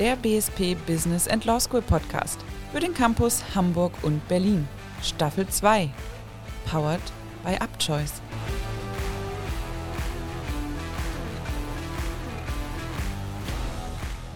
der BSP Business and Law School Podcast für den Campus Hamburg und Berlin. Staffel 2. Powered by UpChoice.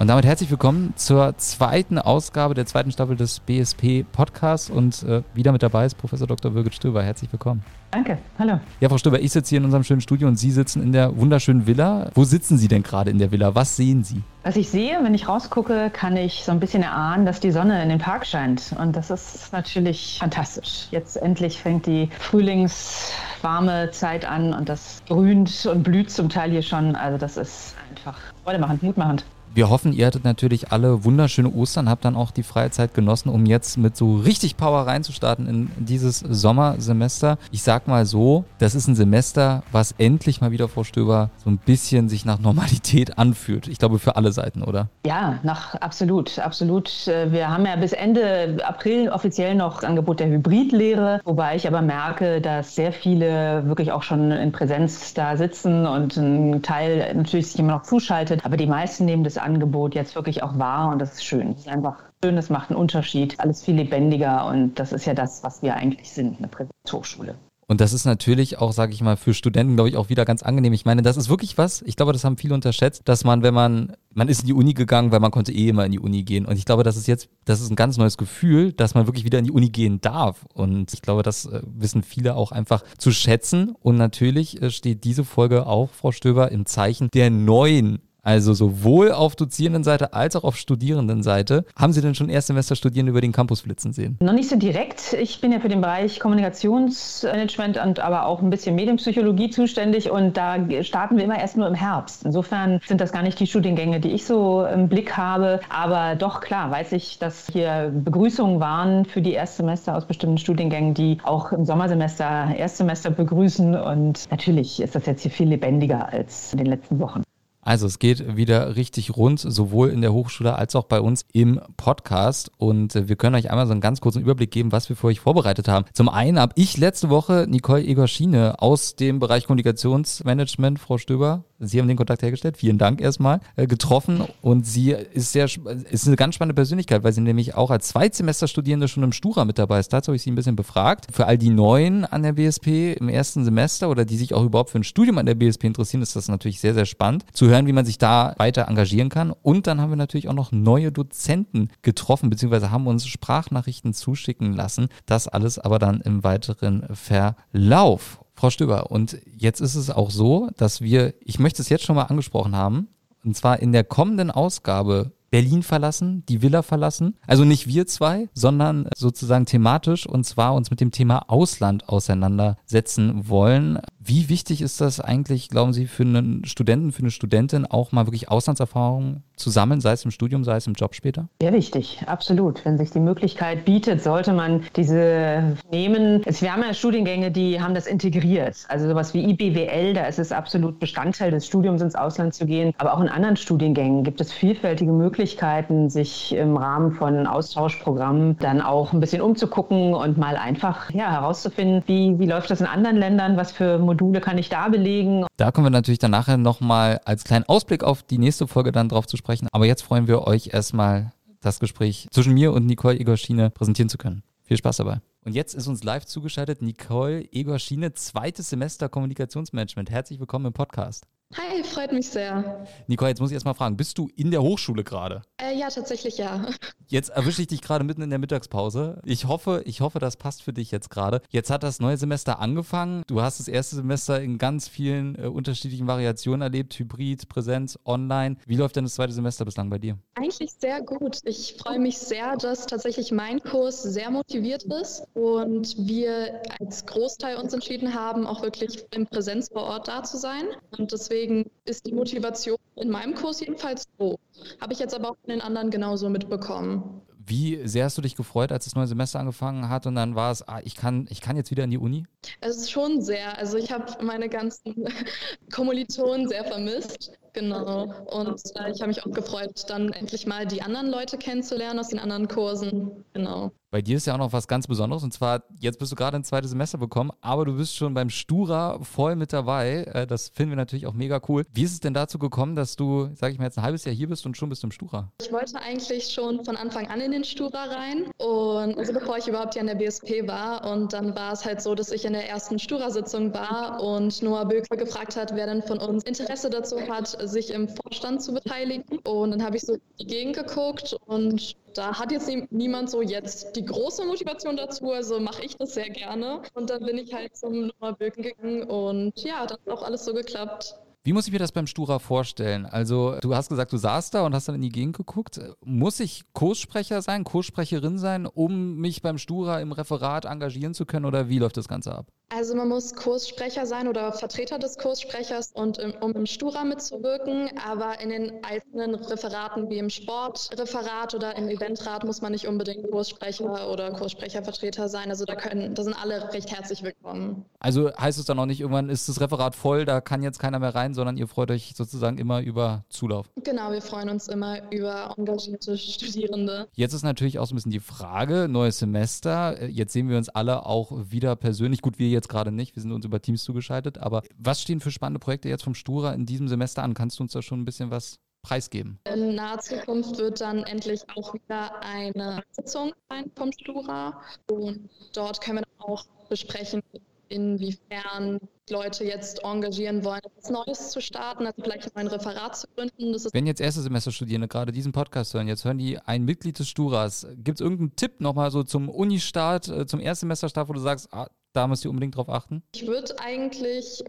Und damit herzlich willkommen zur zweiten Ausgabe der zweiten Staffel des BSP Podcasts. Und äh, wieder mit dabei ist Professor Dr. Birgit Stöber. Herzlich willkommen. Danke, hallo. Ja, Frau Stöber, ich sitze hier in unserem schönen Studio und Sie sitzen in der wunderschönen Villa. Wo sitzen Sie denn gerade in der Villa? Was sehen Sie? Was ich sehe, wenn ich rausgucke, kann ich so ein bisschen erahnen, dass die Sonne in den Park scheint. Und das ist natürlich fantastisch. Jetzt endlich fängt die frühlingswarme Zeit an und das grünt und blüht zum Teil hier schon. Also das ist einfach freudemachend, mutmachend. Wir hoffen, ihr hattet natürlich alle wunderschöne Ostern, habt dann auch die freie Zeit genossen, um jetzt mit so richtig Power reinzustarten in dieses Sommersemester. Ich sag mal so, das ist ein Semester, was endlich mal wieder, Frau Stöber, so ein bisschen sich nach Normalität anfühlt. Ich glaube, für alle Seiten, oder? Ja, nach absolut, absolut. Wir haben ja bis Ende April offiziell noch Angebot der Hybridlehre, wobei ich aber merke, dass sehr viele wirklich auch schon in Präsenz da sitzen und ein Teil natürlich sich immer noch zuschaltet, aber die meisten nehmen das Angebot jetzt wirklich auch wahr und das ist schön. Es ist einfach schön, es macht einen Unterschied, alles viel lebendiger und das ist ja das, was wir eigentlich sind, eine Präsenzhochschule. Und das ist natürlich auch, sage ich mal, für Studenten, glaube ich, auch wieder ganz angenehm. Ich meine, das ist wirklich was, ich glaube, das haben viele unterschätzt, dass man, wenn man, man ist in die Uni gegangen, weil man konnte eh immer in die Uni gehen. Und ich glaube, das ist jetzt, das ist ein ganz neues Gefühl, dass man wirklich wieder in die Uni gehen darf. Und ich glaube, das äh, wissen viele auch einfach zu schätzen. Und natürlich äh, steht diese Folge auch, Frau Stöber, im Zeichen der neuen also sowohl auf Dozierendenseite als auch auf Studierendenseite. Haben Sie denn schon Erstsemester-Studierende über den Campus flitzen sehen? Noch nicht so direkt. Ich bin ja für den Bereich Kommunikationsmanagement und aber auch ein bisschen Medienpsychologie zuständig und da starten wir immer erst nur im Herbst. Insofern sind das gar nicht die Studiengänge, die ich so im Blick habe. Aber doch klar weiß ich, dass hier Begrüßungen waren für die Erstsemester aus bestimmten Studiengängen, die auch im Sommersemester Erstsemester begrüßen. Und natürlich ist das jetzt hier viel lebendiger als in den letzten Wochen. Also es geht wieder richtig rund, sowohl in der Hochschule als auch bei uns im Podcast. Und äh, wir können euch einmal so einen ganz kurzen Überblick geben, was wir für euch vorbereitet haben. Zum einen habe ich letzte Woche Nicole Egorschiene aus dem Bereich Kommunikationsmanagement, Frau Stöber, Sie haben den Kontakt hergestellt, vielen Dank erstmal, äh, getroffen. Und sie ist sehr, ist eine ganz spannende Persönlichkeit, weil sie nämlich auch als Zweitsemesterstudierende schon im Stura mit dabei ist. Dazu habe ich sie ein bisschen befragt. Für all die Neuen an der BSP im ersten Semester oder die sich auch überhaupt für ein Studium an der BSP interessieren, ist das natürlich sehr, sehr spannend zu hören, wie man sich da weiter engagieren kann. Und dann haben wir natürlich auch noch neue Dozenten getroffen, beziehungsweise haben uns Sprachnachrichten zuschicken lassen. Das alles aber dann im weiteren Verlauf. Frau Stöber, und jetzt ist es auch so, dass wir, ich möchte es jetzt schon mal angesprochen haben, und zwar in der kommenden Ausgabe Berlin verlassen, die Villa verlassen. Also nicht wir zwei, sondern sozusagen thematisch und zwar uns mit dem Thema Ausland auseinandersetzen wollen. Wie wichtig ist das eigentlich, glauben Sie, für einen Studenten, für eine Studentin auch mal wirklich Auslandserfahrung zu sammeln, sei es im Studium, sei es im Job später? Sehr wichtig, absolut. Wenn sich die Möglichkeit bietet, sollte man diese nehmen. Wir haben ja Studiengänge, die haben das integriert. Also sowas wie IBWL, da ist es absolut Bestandteil des Studiums, ins Ausland zu gehen. Aber auch in anderen Studiengängen gibt es vielfältige Möglichkeiten, sich im Rahmen von Austauschprogrammen dann auch ein bisschen umzugucken und mal einfach ja, herauszufinden, wie, wie läuft das in anderen Ländern, was für Module kann ich da belegen. Da kommen wir natürlich dann nachher nochmal als kleinen Ausblick auf die nächste Folge dann drauf zu sprechen. Aber jetzt freuen wir euch erstmal, das Gespräch zwischen mir und Nicole Egor-Schiene präsentieren zu können. Viel Spaß dabei. Und jetzt ist uns live zugeschaltet Nicole Egor-Schiene, zweites Semester Kommunikationsmanagement. Herzlich willkommen im Podcast. Hi, freut mich sehr. Nicole, jetzt muss ich erstmal fragen, bist du in der Hochschule gerade? Äh, ja, tatsächlich ja. Jetzt erwische ich dich gerade mitten in der Mittagspause. Ich hoffe, ich hoffe, das passt für dich jetzt gerade. Jetzt hat das neue Semester angefangen. Du hast das erste Semester in ganz vielen äh, unterschiedlichen Variationen erlebt, Hybrid, Präsenz, Online. Wie läuft denn das zweite Semester bislang bei dir? Eigentlich sehr gut. Ich freue mich sehr, dass tatsächlich mein Kurs sehr motiviert ist und wir als Großteil uns entschieden haben, auch wirklich in Präsenz vor Ort da zu sein. Und deswegen Deswegen ist die Motivation in meinem Kurs jedenfalls hoch. Habe ich jetzt aber auch von den anderen genauso mitbekommen. Wie sehr hast du dich gefreut, als das neue Semester angefangen hat und dann war es, ah, ich kann, ich kann jetzt wieder in die Uni? Es ist schon sehr. Also ich habe meine ganzen Kommilitonen sehr vermisst Genau. Und äh, ich habe mich auch gefreut, dann endlich mal die anderen Leute kennenzulernen aus den anderen Kursen. Genau. Bei dir ist ja auch noch was ganz Besonderes und zwar, jetzt bist du gerade ein zweites Semester bekommen, aber du bist schon beim Stura voll mit dabei. Äh, das finden wir natürlich auch mega cool. Wie ist es denn dazu gekommen, dass du, sag ich mal, jetzt ein halbes Jahr hier bist und schon bist im Stura? Ich wollte eigentlich schon von Anfang an in den Stura rein und also bevor ich überhaupt hier an der BSP war und dann war es halt so, dass ich in der ersten Stura-Sitzung war und Noah Böker gefragt hat, wer denn von uns Interesse dazu hat, sich im Vorstand zu beteiligen und dann habe ich so die Gegend geguckt und da hat jetzt niemand so jetzt die große Motivation dazu, also mache ich das sehr gerne. Und dann bin ich halt zum Nummer Birken gegangen und ja, dann hat auch alles so geklappt. Wie muss ich mir das beim Stura vorstellen? Also, du hast gesagt, du saßt da und hast dann in die Gegend geguckt. Muss ich Kurssprecher sein, Kurssprecherin sein, um mich beim Stura im Referat engagieren zu können oder wie läuft das Ganze ab? Also man muss Kurssprecher sein oder Vertreter des Kurssprechers und im, um im Stura mitzuwirken, aber in den einzelnen Referaten wie im Sportreferat oder im Eventrat muss man nicht unbedingt Kurssprecher oder Kurssprechervertreter sein. Also da können, da sind alle recht herzlich willkommen. Also heißt es dann auch nicht, irgendwann ist das Referat voll, da kann jetzt keiner mehr rein, sondern ihr freut euch sozusagen immer über Zulauf. Genau, wir freuen uns immer über engagierte Studierende. Jetzt ist natürlich auch so ein bisschen die Frage, neues Semester, jetzt sehen wir uns alle auch wieder persönlich. Gut, wir jetzt jetzt gerade nicht, wir sind uns über Teams zugeschaltet, aber was stehen für spannende Projekte jetzt vom Stura in diesem Semester an? Kannst du uns da schon ein bisschen was preisgeben? In naher Zukunft wird dann endlich auch wieder eine Sitzung sein vom Stura und dort können wir dann auch besprechen, inwiefern Leute jetzt engagieren wollen, etwas Neues zu starten, also vielleicht ein Referat zu gründen. Wenn jetzt erste Semesterstudierende gerade diesen Podcast hören, jetzt hören die ein Mitglied des Sturas, gibt es irgendeinen Tipp nochmal so zum Unistart, äh, zum Erstsemesterstart, wo du sagst, ah, da müsst ihr unbedingt drauf achten? Ich würde eigentlich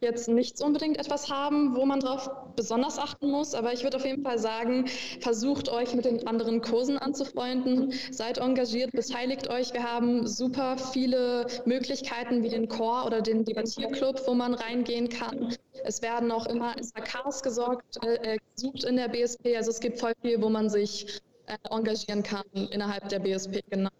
jetzt nicht unbedingt etwas haben, wo man drauf besonders achten muss, aber ich würde auf jeden Fall sagen, versucht euch mit den anderen Kursen anzufreunden, seid engagiert, beteiligt euch. Wir haben super viele Möglichkeiten wie den Chor oder den Debattierclub, wo man reingehen kann. Es werden auch immer SAKs gesorgt, äh, gesucht in der BSP, also es gibt voll viel, wo man sich äh, engagieren kann innerhalb der BSP, genau.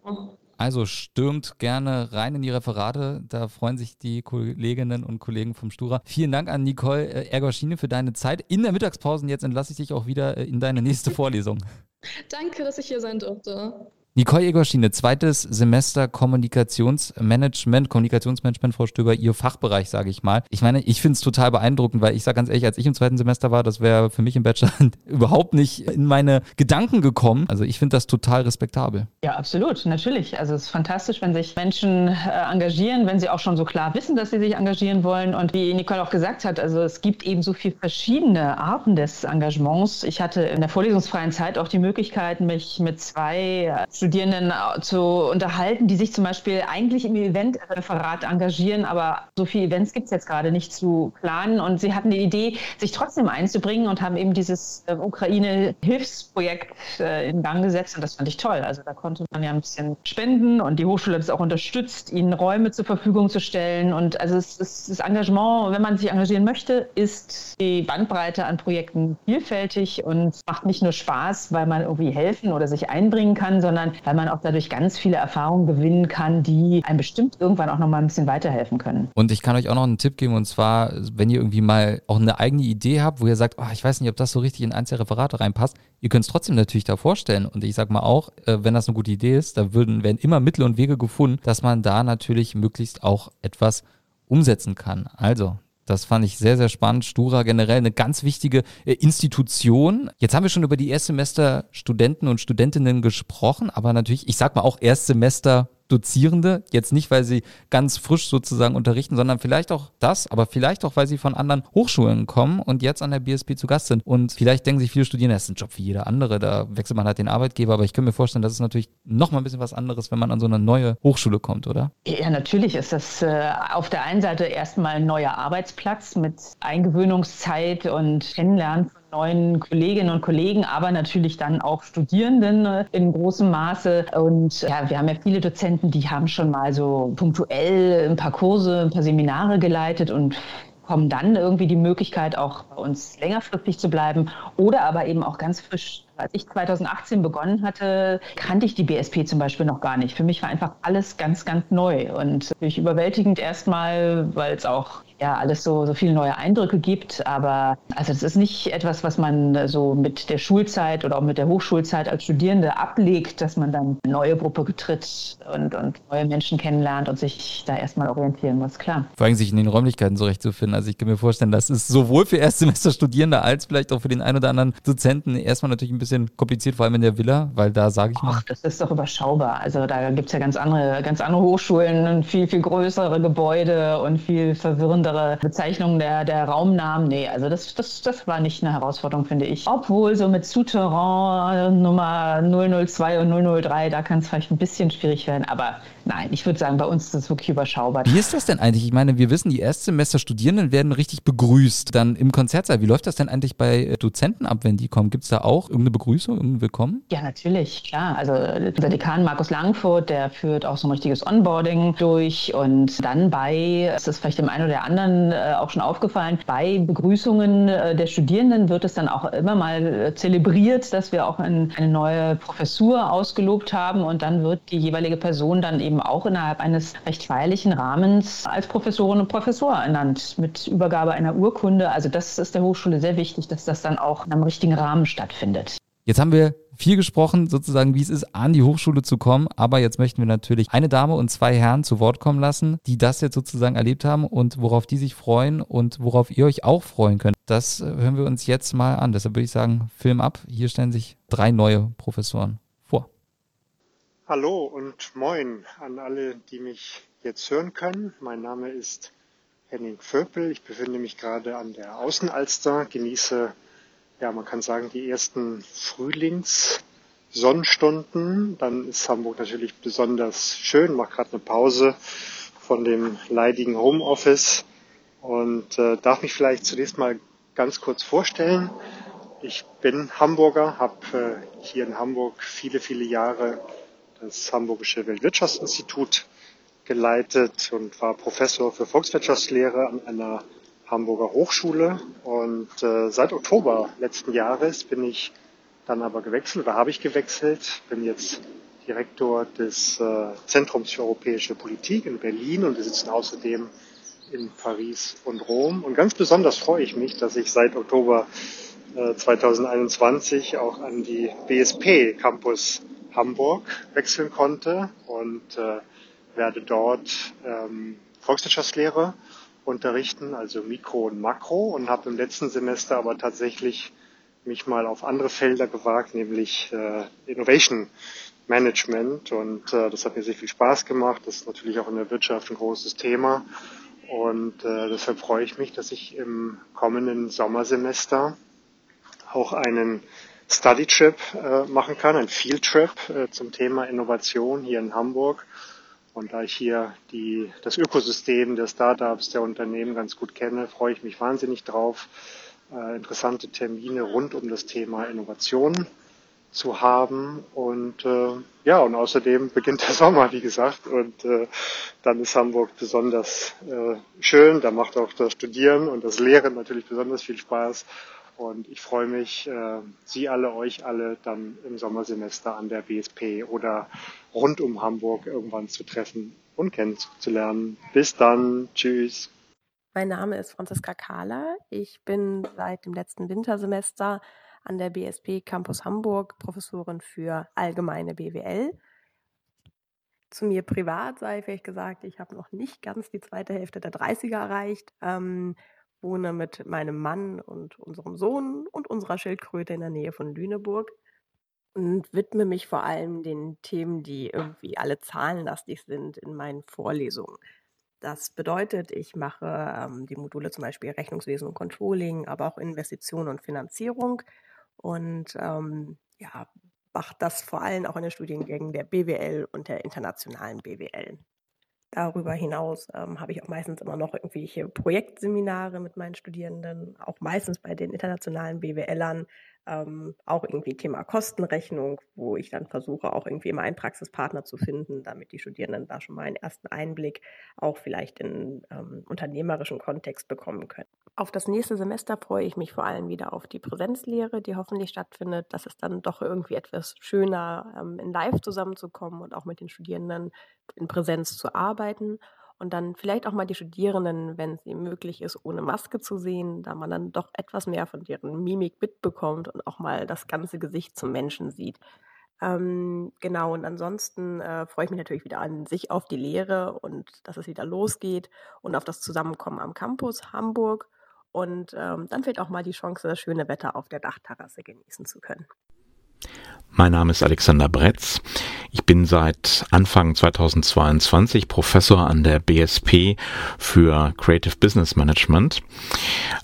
Also stürmt gerne rein in die Referate. Da freuen sich die Kolleginnen und Kollegen vom Stura. Vielen Dank an Nicole äh, Ergoschine für deine Zeit. In der Mittagspause jetzt entlasse ich dich auch wieder äh, in deine nächste Vorlesung. Danke, dass ich hier sein durfte. Nicole Egorschiene, zweites Semester Kommunikationsmanagement, Kommunikationsmanagement, Frau Stöber, Ihr Fachbereich, sage ich mal. Ich meine, ich finde es total beeindruckend, weil ich sage ganz ehrlich, als ich im zweiten Semester war, das wäre für mich im Bachelor überhaupt nicht in meine Gedanken gekommen. Also ich finde das total respektabel. Ja, absolut, natürlich. Also es ist fantastisch, wenn sich Menschen äh, engagieren, wenn sie auch schon so klar wissen, dass sie sich engagieren wollen. Und wie Nicole auch gesagt hat, also es gibt eben so viele verschiedene Arten des Engagements. Ich hatte in der vorlesungsfreien Zeit auch die Möglichkeit, mich mit zwei Studierenden äh, zu unterhalten, die sich zum Beispiel eigentlich im Eventreferat engagieren, aber so viele Events gibt es jetzt gerade nicht zu planen. Und sie hatten die Idee, sich trotzdem einzubringen und haben eben dieses äh, Ukraine-Hilfsprojekt äh, in Gang gesetzt. Und das fand ich toll. Also da konnte man ja ein bisschen spenden und die Hochschule hat es auch unterstützt, ihnen Räume zur Verfügung zu stellen. Und also es, es, das Engagement, wenn man sich engagieren möchte, ist die Bandbreite an Projekten vielfältig und macht nicht nur Spaß, weil man irgendwie helfen oder sich einbringen kann, sondern weil man auch dadurch ganz viele Erfahrungen gewinnen kann, die einem bestimmt irgendwann auch noch mal ein bisschen weiterhelfen können. Und ich kann euch auch noch einen Tipp geben und zwar, wenn ihr irgendwie mal auch eine eigene Idee habt, wo ihr sagt, oh, ich weiß nicht, ob das so richtig in der Referate reinpasst, ihr könnt es trotzdem natürlich da vorstellen. Und ich sag mal auch, äh, wenn das eine gute Idee ist, da würden, werden immer Mittel und Wege gefunden, dass man da natürlich möglichst auch etwas umsetzen kann. Also, das fand ich sehr, sehr spannend. Stura generell eine ganz wichtige äh, Institution. Jetzt haben wir schon über die Erstsemester Studenten und Studentinnen gesprochen, aber natürlich, ich sag mal auch Erstsemester Dozierende, jetzt nicht, weil sie ganz frisch sozusagen unterrichten, sondern vielleicht auch das, aber vielleicht auch, weil sie von anderen Hochschulen kommen und jetzt an der BSP zu Gast sind. Und vielleicht denken sich viele Studierende, das ist ein Job wie jeder andere, da wechselt man halt den Arbeitgeber, aber ich kann mir vorstellen, das ist natürlich nochmal ein bisschen was anderes, wenn man an so eine neue Hochschule kommt, oder? Ja, natürlich ist das äh, auf der einen Seite erstmal ein neuer Arbeitsplatz mit Eingewöhnungszeit und Kennenlernen von neuen Kolleginnen und Kollegen, aber natürlich dann auch Studierenden äh, in großem Maße. Und ja, wir haben ja viele Dozenten, die haben schon mal so punktuell ein paar Kurse, ein paar Seminare geleitet und bekommen dann irgendwie die Möglichkeit, auch bei uns längerfristig zu bleiben oder aber eben auch ganz frisch. Als ich 2018 begonnen hatte, kannte ich die BSP zum Beispiel noch gar nicht. Für mich war einfach alles ganz, ganz neu und natürlich überwältigend erstmal, weil es auch ja alles so, so viele neue Eindrücke gibt. Aber also das ist nicht etwas, was man so mit der Schulzeit oder auch mit der Hochschulzeit als Studierende ablegt, dass man dann eine neue Gruppe getritt und, und neue Menschen kennenlernt und sich da erstmal orientieren muss, klar. Vor allem sich in den Räumlichkeiten zurechtzufinden. Also ich kann mir vorstellen, das ist sowohl für Erstsemesterstudierende als vielleicht auch für den einen oder anderen Dozenten erstmal natürlich ein bisschen kompliziert, vor allem in der Villa, weil da sage ich mal. Ach, das ist doch überschaubar. Also da gibt es ja ganz andere, ganz andere Hochschulen, viel, viel größere Gebäude und viel verwirrendere Bezeichnungen der, der Raumnamen. Nee, also das, das, das war nicht eine Herausforderung, finde ich. Obwohl so mit Souterrain Nummer 002 und 003, da kann es vielleicht ein bisschen schwierig werden, aber Nein, ich würde sagen, bei uns ist das wirklich überschaubar. Wie ist das denn eigentlich? Ich meine, wir wissen, die Erstsemester-Studierenden werden richtig begrüßt dann im Konzertsaal. Wie läuft das denn eigentlich bei äh, Dozenten ab, wenn die kommen? Gibt es da auch irgendeine Begrüßung, irgendein Willkommen? Ja, natürlich, klar. Also unser Dekan Markus Langfurt, der führt auch so ein richtiges Onboarding durch und dann bei, ist das vielleicht dem einen oder anderen äh, auch schon aufgefallen, bei Begrüßungen äh, der Studierenden wird es dann auch immer mal zelebriert, dass wir auch eine neue Professur ausgelobt haben und dann wird die jeweilige Person dann eben eben auch innerhalb eines recht feierlichen Rahmens als Professorin und Professor ernannt mit Übergabe einer Urkunde. Also das ist der Hochschule sehr wichtig, dass das dann auch in einem richtigen Rahmen stattfindet. Jetzt haben wir viel gesprochen, sozusagen, wie es ist, an die Hochschule zu kommen. Aber jetzt möchten wir natürlich eine Dame und zwei Herren zu Wort kommen lassen, die das jetzt sozusagen erlebt haben und worauf die sich freuen und worauf ihr euch auch freuen könnt. Das hören wir uns jetzt mal an. Deshalb würde ich sagen, Film ab. Hier stellen sich drei neue Professoren Hallo und moin an alle, die mich jetzt hören können. Mein Name ist Henning Vöpel. Ich befinde mich gerade an der Außenalster, genieße, ja, man kann sagen, die ersten Frühlingssonnenstunden. Dann ist Hamburg natürlich besonders schön, mache gerade eine Pause von dem leidigen Homeoffice und äh, darf mich vielleicht zunächst mal ganz kurz vorstellen. Ich bin Hamburger, habe äh, hier in Hamburg viele, viele Jahre das Hamburgische Weltwirtschaftsinstitut geleitet und war Professor für Volkswirtschaftslehre an einer Hamburger Hochschule. Und äh, seit Oktober letzten Jahres bin ich dann aber gewechselt oder habe ich gewechselt, bin jetzt Direktor des äh, Zentrums für europäische Politik in Berlin und wir sitzen außerdem in Paris und Rom. Und ganz besonders freue ich mich, dass ich seit Oktober äh, 2021 auch an die BSP Campus Hamburg wechseln konnte und äh, werde dort ähm, Volkswirtschaftslehre unterrichten, also Mikro und Makro und habe im letzten Semester aber tatsächlich mich mal auf andere Felder gewagt, nämlich äh, Innovation Management und äh, das hat mir sehr viel Spaß gemacht. Das ist natürlich auch in der Wirtschaft ein großes Thema und äh, deshalb freue ich mich, dass ich im kommenden Sommersemester auch einen Study Trip äh, machen kann, ein Field Trip äh, zum Thema Innovation hier in Hamburg. Und da ich hier die, das Ökosystem der Startups, der Unternehmen ganz gut kenne, freue ich mich wahnsinnig drauf, äh, interessante Termine rund um das Thema Innovation zu haben. Und äh, ja, und außerdem beginnt der Sommer, wie gesagt, und äh, dann ist Hamburg besonders äh, schön. Da macht auch das Studieren und das Lehren natürlich besonders viel Spaß. Und ich freue mich, äh, Sie alle, euch alle dann im Sommersemester an der BSP oder rund um Hamburg irgendwann zu treffen und kennenzulernen. Bis dann. Tschüss. Mein Name ist Franziska Kahler. Ich bin seit dem letzten Wintersemester an der BSP Campus Hamburg Professorin für allgemeine BWL. Zu mir privat sei vielleicht gesagt, ich habe noch nicht ganz die zweite Hälfte der 30er erreicht. Ähm, wohne mit meinem Mann und unserem Sohn und unserer Schildkröte in der Nähe von Lüneburg und widme mich vor allem den Themen, die irgendwie alle zahlenlastig sind in meinen Vorlesungen. Das bedeutet, ich mache ähm, die Module zum Beispiel Rechnungswesen und Controlling, aber auch Investition und Finanzierung und ähm, ja, mache das vor allem auch in den Studiengängen der BWL und der internationalen BWL. Darüber hinaus ähm, habe ich auch meistens immer noch irgendwelche Projektseminare mit meinen Studierenden, auch meistens bei den internationalen BWLern, ähm, auch irgendwie Thema Kostenrechnung, wo ich dann versuche, auch irgendwie immer einen Praxispartner zu finden, damit die Studierenden da schon mal einen ersten Einblick auch vielleicht in ähm, unternehmerischen Kontext bekommen können. Auf das nächste Semester freue ich mich vor allem wieder auf die Präsenzlehre, die hoffentlich stattfindet. Das ist dann doch irgendwie etwas schöner, ähm, in Live zusammenzukommen und auch mit den Studierenden in Präsenz zu arbeiten. und dann vielleicht auch mal die Studierenden, wenn es ihnen möglich ist, ohne Maske zu sehen, da man dann doch etwas mehr von deren Mimik mitbekommt und auch mal das ganze Gesicht zum Menschen sieht. Ähm, genau, und ansonsten äh, freue ich mich natürlich wieder an sich auf die Lehre und dass es wieder losgeht und auf das Zusammenkommen am Campus Hamburg und ähm, dann vielleicht auch mal die Chance, das schöne Wetter auf der Dachterrasse genießen zu können. Mein Name ist Alexander Bretz. Ich bin seit Anfang 2022 Professor an der BSP für Creative Business Management.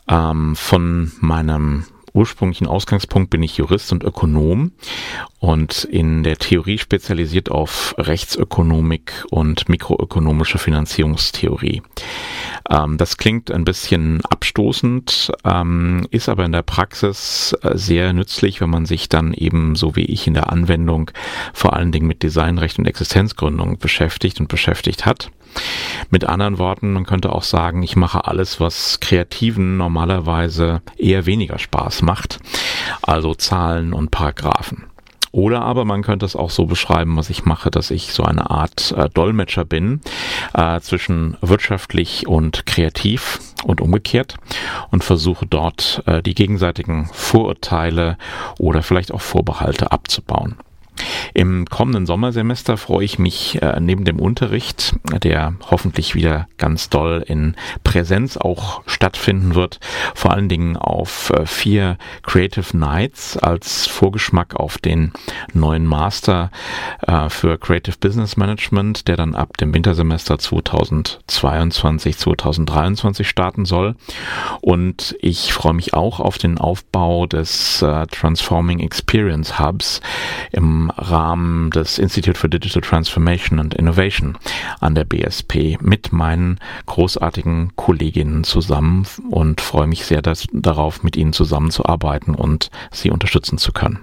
Ähm, von meinem ursprünglichen Ausgangspunkt bin ich Jurist und Ökonom und in der Theorie spezialisiert auf Rechtsökonomik und mikroökonomische Finanzierungstheorie. Ähm, das klingt ein bisschen abstoßend, ähm, ist aber in der Praxis äh, sehr nützlich, wenn man sich dann eben, so wie ich in der Anwendung, vor allen Dingen mit Designrecht und Existenzgründung beschäftigt und beschäftigt hat. Mit anderen Worten, man könnte auch sagen, ich mache alles, was Kreativen normalerweise eher weniger Spaß macht, also Zahlen und Paragraphen. Oder aber man könnte es auch so beschreiben, was ich mache, dass ich so eine Art äh, Dolmetscher bin äh, zwischen wirtschaftlich und kreativ und umgekehrt und versuche dort äh, die gegenseitigen Vorurteile oder vielleicht auch Vorbehalte abzubauen. Im kommenden Sommersemester freue ich mich äh, neben dem Unterricht, der hoffentlich wieder ganz doll in Präsenz auch stattfinden wird, vor allen Dingen auf äh, vier Creative Nights als Vorgeschmack auf den neuen Master äh, für Creative Business Management, der dann ab dem Wintersemester 2022, 2023 starten soll. Und ich freue mich auch auf den Aufbau des äh, Transforming Experience Hubs im Rahmen des Institute for Digital Transformation and Innovation an der BSP mit meinen großartigen Kolleginnen zusammen und freue mich sehr dass, darauf, mit ihnen zusammenzuarbeiten und sie unterstützen zu können.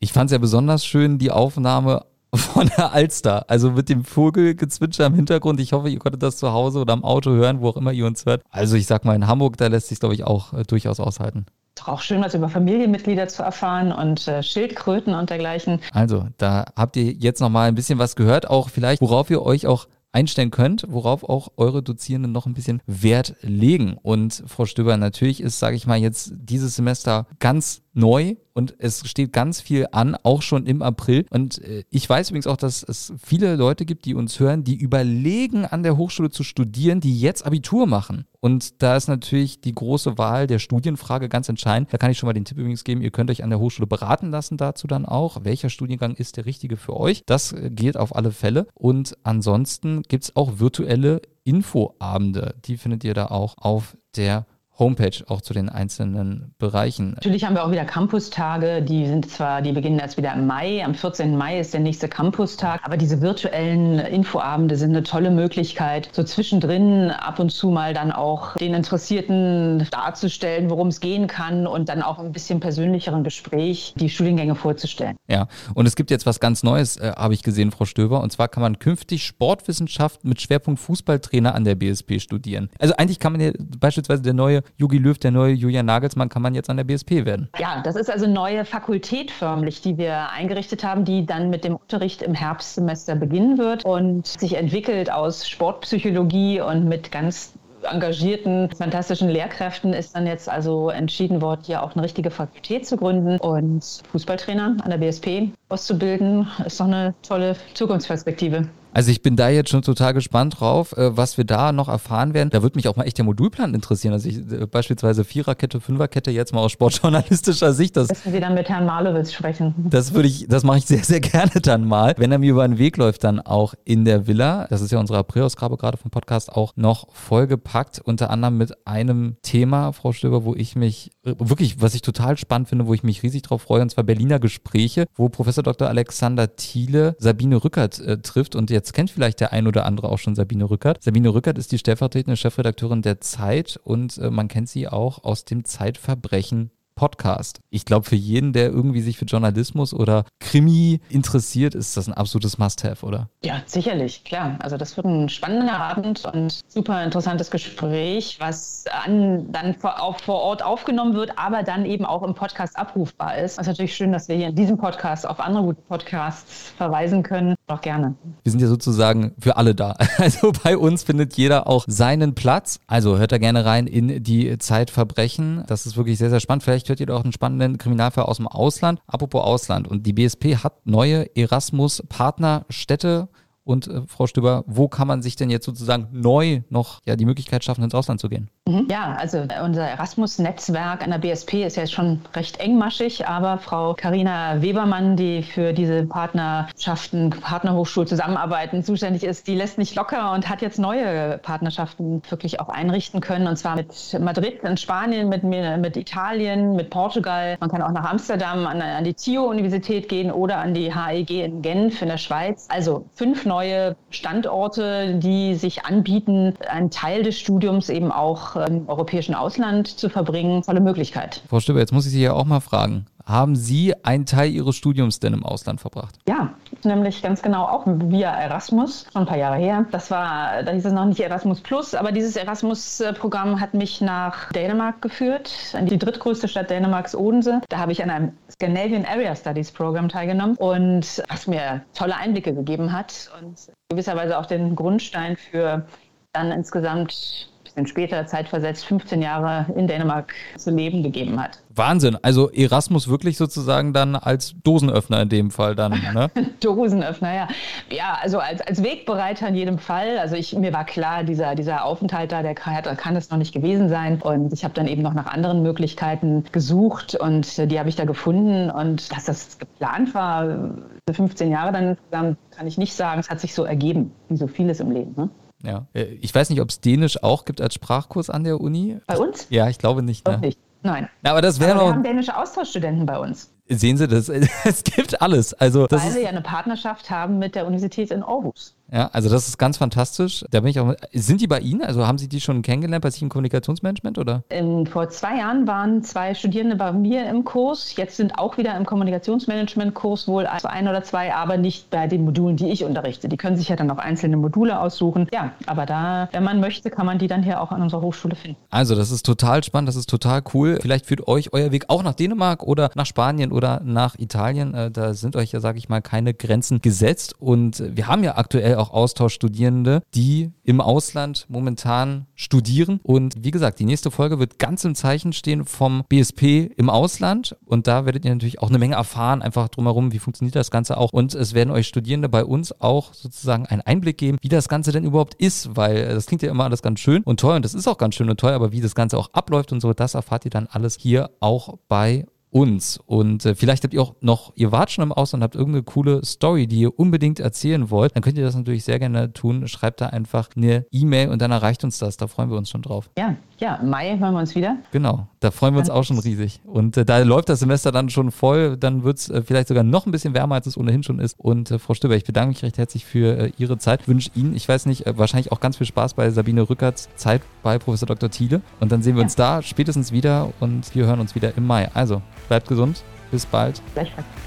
Ich fand es ja besonders schön, die Aufnahme von der Alster, also mit dem Vogelgezwitscher im Hintergrund. Ich hoffe, ihr konntet das zu Hause oder am Auto hören, wo auch immer ihr uns hört. Also ich sag mal, in Hamburg, da lässt sich glaube ich auch äh, durchaus aushalten. Auch schön, was über Familienmitglieder zu erfahren und äh, Schildkröten und dergleichen. Also, da habt ihr jetzt noch mal ein bisschen was gehört, auch vielleicht, worauf ihr euch auch einstellen könnt, worauf auch eure Dozierenden noch ein bisschen Wert legen. Und Frau Stöber, natürlich ist, sage ich mal, jetzt dieses Semester ganz neu und es steht ganz viel an, auch schon im April. Und äh, ich weiß übrigens auch, dass es viele Leute gibt, die uns hören, die überlegen, an der Hochschule zu studieren, die jetzt Abitur machen. Und da ist natürlich die große Wahl der Studienfrage ganz entscheidend. Da kann ich schon mal den Tipp übrigens geben, ihr könnt euch an der Hochschule beraten lassen dazu dann auch. Welcher Studiengang ist der richtige für euch? Das äh, gilt auf alle Fälle. Und ansonsten gibt es auch virtuelle Infoabende. Die findet ihr da auch auf der Homepage auch zu den einzelnen Bereichen. Natürlich haben wir auch wieder Campustage, die sind zwar, die beginnen erst wieder im Mai, am 14. Mai ist der nächste Campustag, aber diese virtuellen Infoabende sind eine tolle Möglichkeit, so zwischendrin ab und zu mal dann auch den Interessierten darzustellen, worum es gehen kann und dann auch ein bisschen persönlicheren Gespräch die Studiengänge vorzustellen. Ja, und es gibt jetzt was ganz Neues, äh, habe ich gesehen, Frau Stöber, und zwar kann man künftig Sportwissenschaft mit Schwerpunkt Fußballtrainer an der BSP studieren. Also eigentlich kann man ja beispielsweise der neue Jogi Löw, der neue Julian Nagelsmann, kann man jetzt an der BSP werden. Ja, das ist also neue Fakultät förmlich, die wir eingerichtet haben, die dann mit dem Unterricht im Herbstsemester beginnen wird und sich entwickelt aus Sportpsychologie und mit ganz engagierten, fantastischen Lehrkräften ist dann jetzt also entschieden worden, hier auch eine richtige Fakultät zu gründen und Fußballtrainer an der BSP auszubilden, ist doch eine tolle Zukunftsperspektive. Also ich bin da jetzt schon total gespannt drauf, äh, was wir da noch erfahren werden. Da würde mich auch mal echt der Modulplan interessieren. Also ich, äh, beispielsweise Viererkette, Fünferkette jetzt mal aus sportjournalistischer Sicht. Das Müssen Sie dann mit Herrn Malowitz sprechen. Das würde ich, das mache ich sehr, sehr gerne dann mal. Wenn er mir über den Weg läuft, dann auch in der Villa. Das ist ja unsere Aprilausgabe gerade vom Podcast auch noch vollgepackt. Unter anderem mit einem Thema, Frau Stöber, wo ich mich wirklich, was ich total spannend finde, wo ich mich riesig drauf freue, und zwar Berliner Gespräche, wo Professor Dr. Alexander Thiele Sabine Rückert äh, trifft und jetzt kennt vielleicht der ein oder andere auch schon Sabine Rückert. Sabine Rückert ist die stellvertretende Chefredakteurin der Zeit und äh, man kennt sie auch aus dem Zeitverbrechen Podcast. Ich glaube, für jeden, der irgendwie sich für Journalismus oder Krimi interessiert, ist das ein absolutes Must-Have, oder? Ja, sicherlich, klar. Also das wird ein spannender Abend und super interessantes Gespräch, was an, dann vor, auch vor Ort aufgenommen wird, aber dann eben auch im Podcast abrufbar ist. Es ist natürlich schön, dass wir hier in diesem Podcast auf andere gute Podcasts verweisen können. Auch gerne. Wir sind ja sozusagen für alle da. Also bei uns findet jeder auch seinen Platz. Also hört da gerne rein in die Zeitverbrechen. Das ist wirklich sehr, sehr spannend. Vielleicht hört ihr auch einen spannenden Kriminalfall aus dem Ausland. Apropos Ausland. Und die BSP hat neue Erasmus-Partnerstädte und äh, Frau Stüber, wo kann man sich denn jetzt sozusagen neu noch ja, die Möglichkeit schaffen, ins Ausland zu gehen? Mhm. Ja, also unser Erasmus-Netzwerk an der BSP ist ja schon recht engmaschig, aber Frau Karina Webermann, die für diese Partnerschaften, Partnerhochschul zusammenarbeiten zuständig ist, die lässt nicht locker und hat jetzt neue Partnerschaften wirklich auch einrichten können. Und zwar mit Madrid in Spanien, mit, mit Italien, mit Portugal. Man kann auch nach Amsterdam an, an die TIO-Universität gehen oder an die HEG in Genf in der Schweiz. Also fünf neue Standorte, die sich anbieten, einen Teil des Studiums eben auch im europäischen Ausland zu verbringen. Tolle Möglichkeit. Frau Stöber, jetzt muss ich Sie ja auch mal fragen. Haben Sie einen Teil Ihres Studiums denn im Ausland verbracht? Ja, nämlich ganz genau auch via Erasmus, schon ein paar Jahre her. Das war, da hieß es noch nicht Erasmus Plus, aber dieses Erasmus-Programm hat mich nach Dänemark geführt, in die drittgrößte Stadt Dänemarks, Odense. Da habe ich an einem Scandinavian Area Studies Program teilgenommen und was mir tolle Einblicke gegeben hat und gewisserweise auch den Grundstein für dann insgesamt bisschen später, zeitversetzt, 15 Jahre in Dänemark zu leben gegeben hat. Wahnsinn. Also Erasmus wirklich sozusagen dann als Dosenöffner in dem Fall dann, ne? Dosenöffner, ja. Ja, also als, als Wegbereiter in jedem Fall. Also ich, mir war klar, dieser, dieser Aufenthalt da, der kann, kann es noch nicht gewesen sein. Und ich habe dann eben noch nach anderen Möglichkeiten gesucht und die habe ich da gefunden. Und dass das geplant war, 15 Jahre dann insgesamt, kann ich nicht sagen. Es hat sich so ergeben, wie so vieles im Leben. Ne? Ja. Äh, ich weiß nicht, ob es Dänisch auch gibt als Sprachkurs an der Uni. Bei uns? Ja, ich glaube nicht. Ne? nicht. Nein. aber das wäre noch. Wir haben dänische Austauschstudenten bei uns. Sehen Sie das? Es gibt alles. Also, das Weil wir ja eine Partnerschaft haben mit der Universität in Aarhus. Ja, also das ist ganz fantastisch. Da bin ich auch. Sind die bei Ihnen? Also haben Sie die schon kennengelernt bei sich im Kommunikationsmanagement oder? In, vor zwei Jahren waren zwei Studierende bei mir im Kurs. Jetzt sind auch wieder im Kommunikationsmanagement-Kurs wohl ein oder zwei, aber nicht bei den Modulen, die ich unterrichte. Die können sich ja dann auch einzelne Module aussuchen. Ja, aber da, wenn man möchte, kann man die dann hier auch an unserer Hochschule finden. Also das ist total spannend, das ist total cool. Vielleicht führt euch euer Weg auch nach Dänemark oder nach Spanien oder nach Italien. Äh, da sind euch ja, sage ich mal, keine Grenzen gesetzt. Und wir haben ja aktuell auch Austauschstudierende, die im Ausland momentan studieren. Und wie gesagt, die nächste Folge wird ganz im Zeichen stehen vom BSP im Ausland. Und da werdet ihr natürlich auch eine Menge erfahren, einfach drumherum, wie funktioniert das Ganze auch. Und es werden euch Studierende bei uns auch sozusagen einen Einblick geben, wie das Ganze denn überhaupt ist, weil das klingt ja immer alles ganz schön und toll und das ist auch ganz schön und toll, aber wie das Ganze auch abläuft und so, das erfahrt ihr dann alles hier auch bei uns. Und äh, vielleicht habt ihr auch noch, ihr wart schon im Ausland, habt irgendeine coole Story, die ihr unbedingt erzählen wollt, dann könnt ihr das natürlich sehr gerne tun. Schreibt da einfach eine E-Mail und dann erreicht uns das. Da freuen wir uns schon drauf. Ja, ja, Mai hören wir uns wieder. Genau, da freuen wir uns auch schon riesig. Und äh, da läuft das Semester dann schon voll. Dann wird es äh, vielleicht sogar noch ein bisschen wärmer, als es ohnehin schon ist. Und äh, Frau Stöber, ich bedanke mich recht herzlich für äh, Ihre Zeit. Wünsche Ihnen, ich weiß nicht, äh, wahrscheinlich auch ganz viel Spaß bei Sabine Rückerts Zeit bei Professor Dr. Thiele. Und dann sehen wir ja. uns da spätestens wieder und wir hören uns wieder im Mai. Also, bleibt gesund. Bis bald.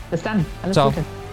Bis dann. Alles Ciao. Gute.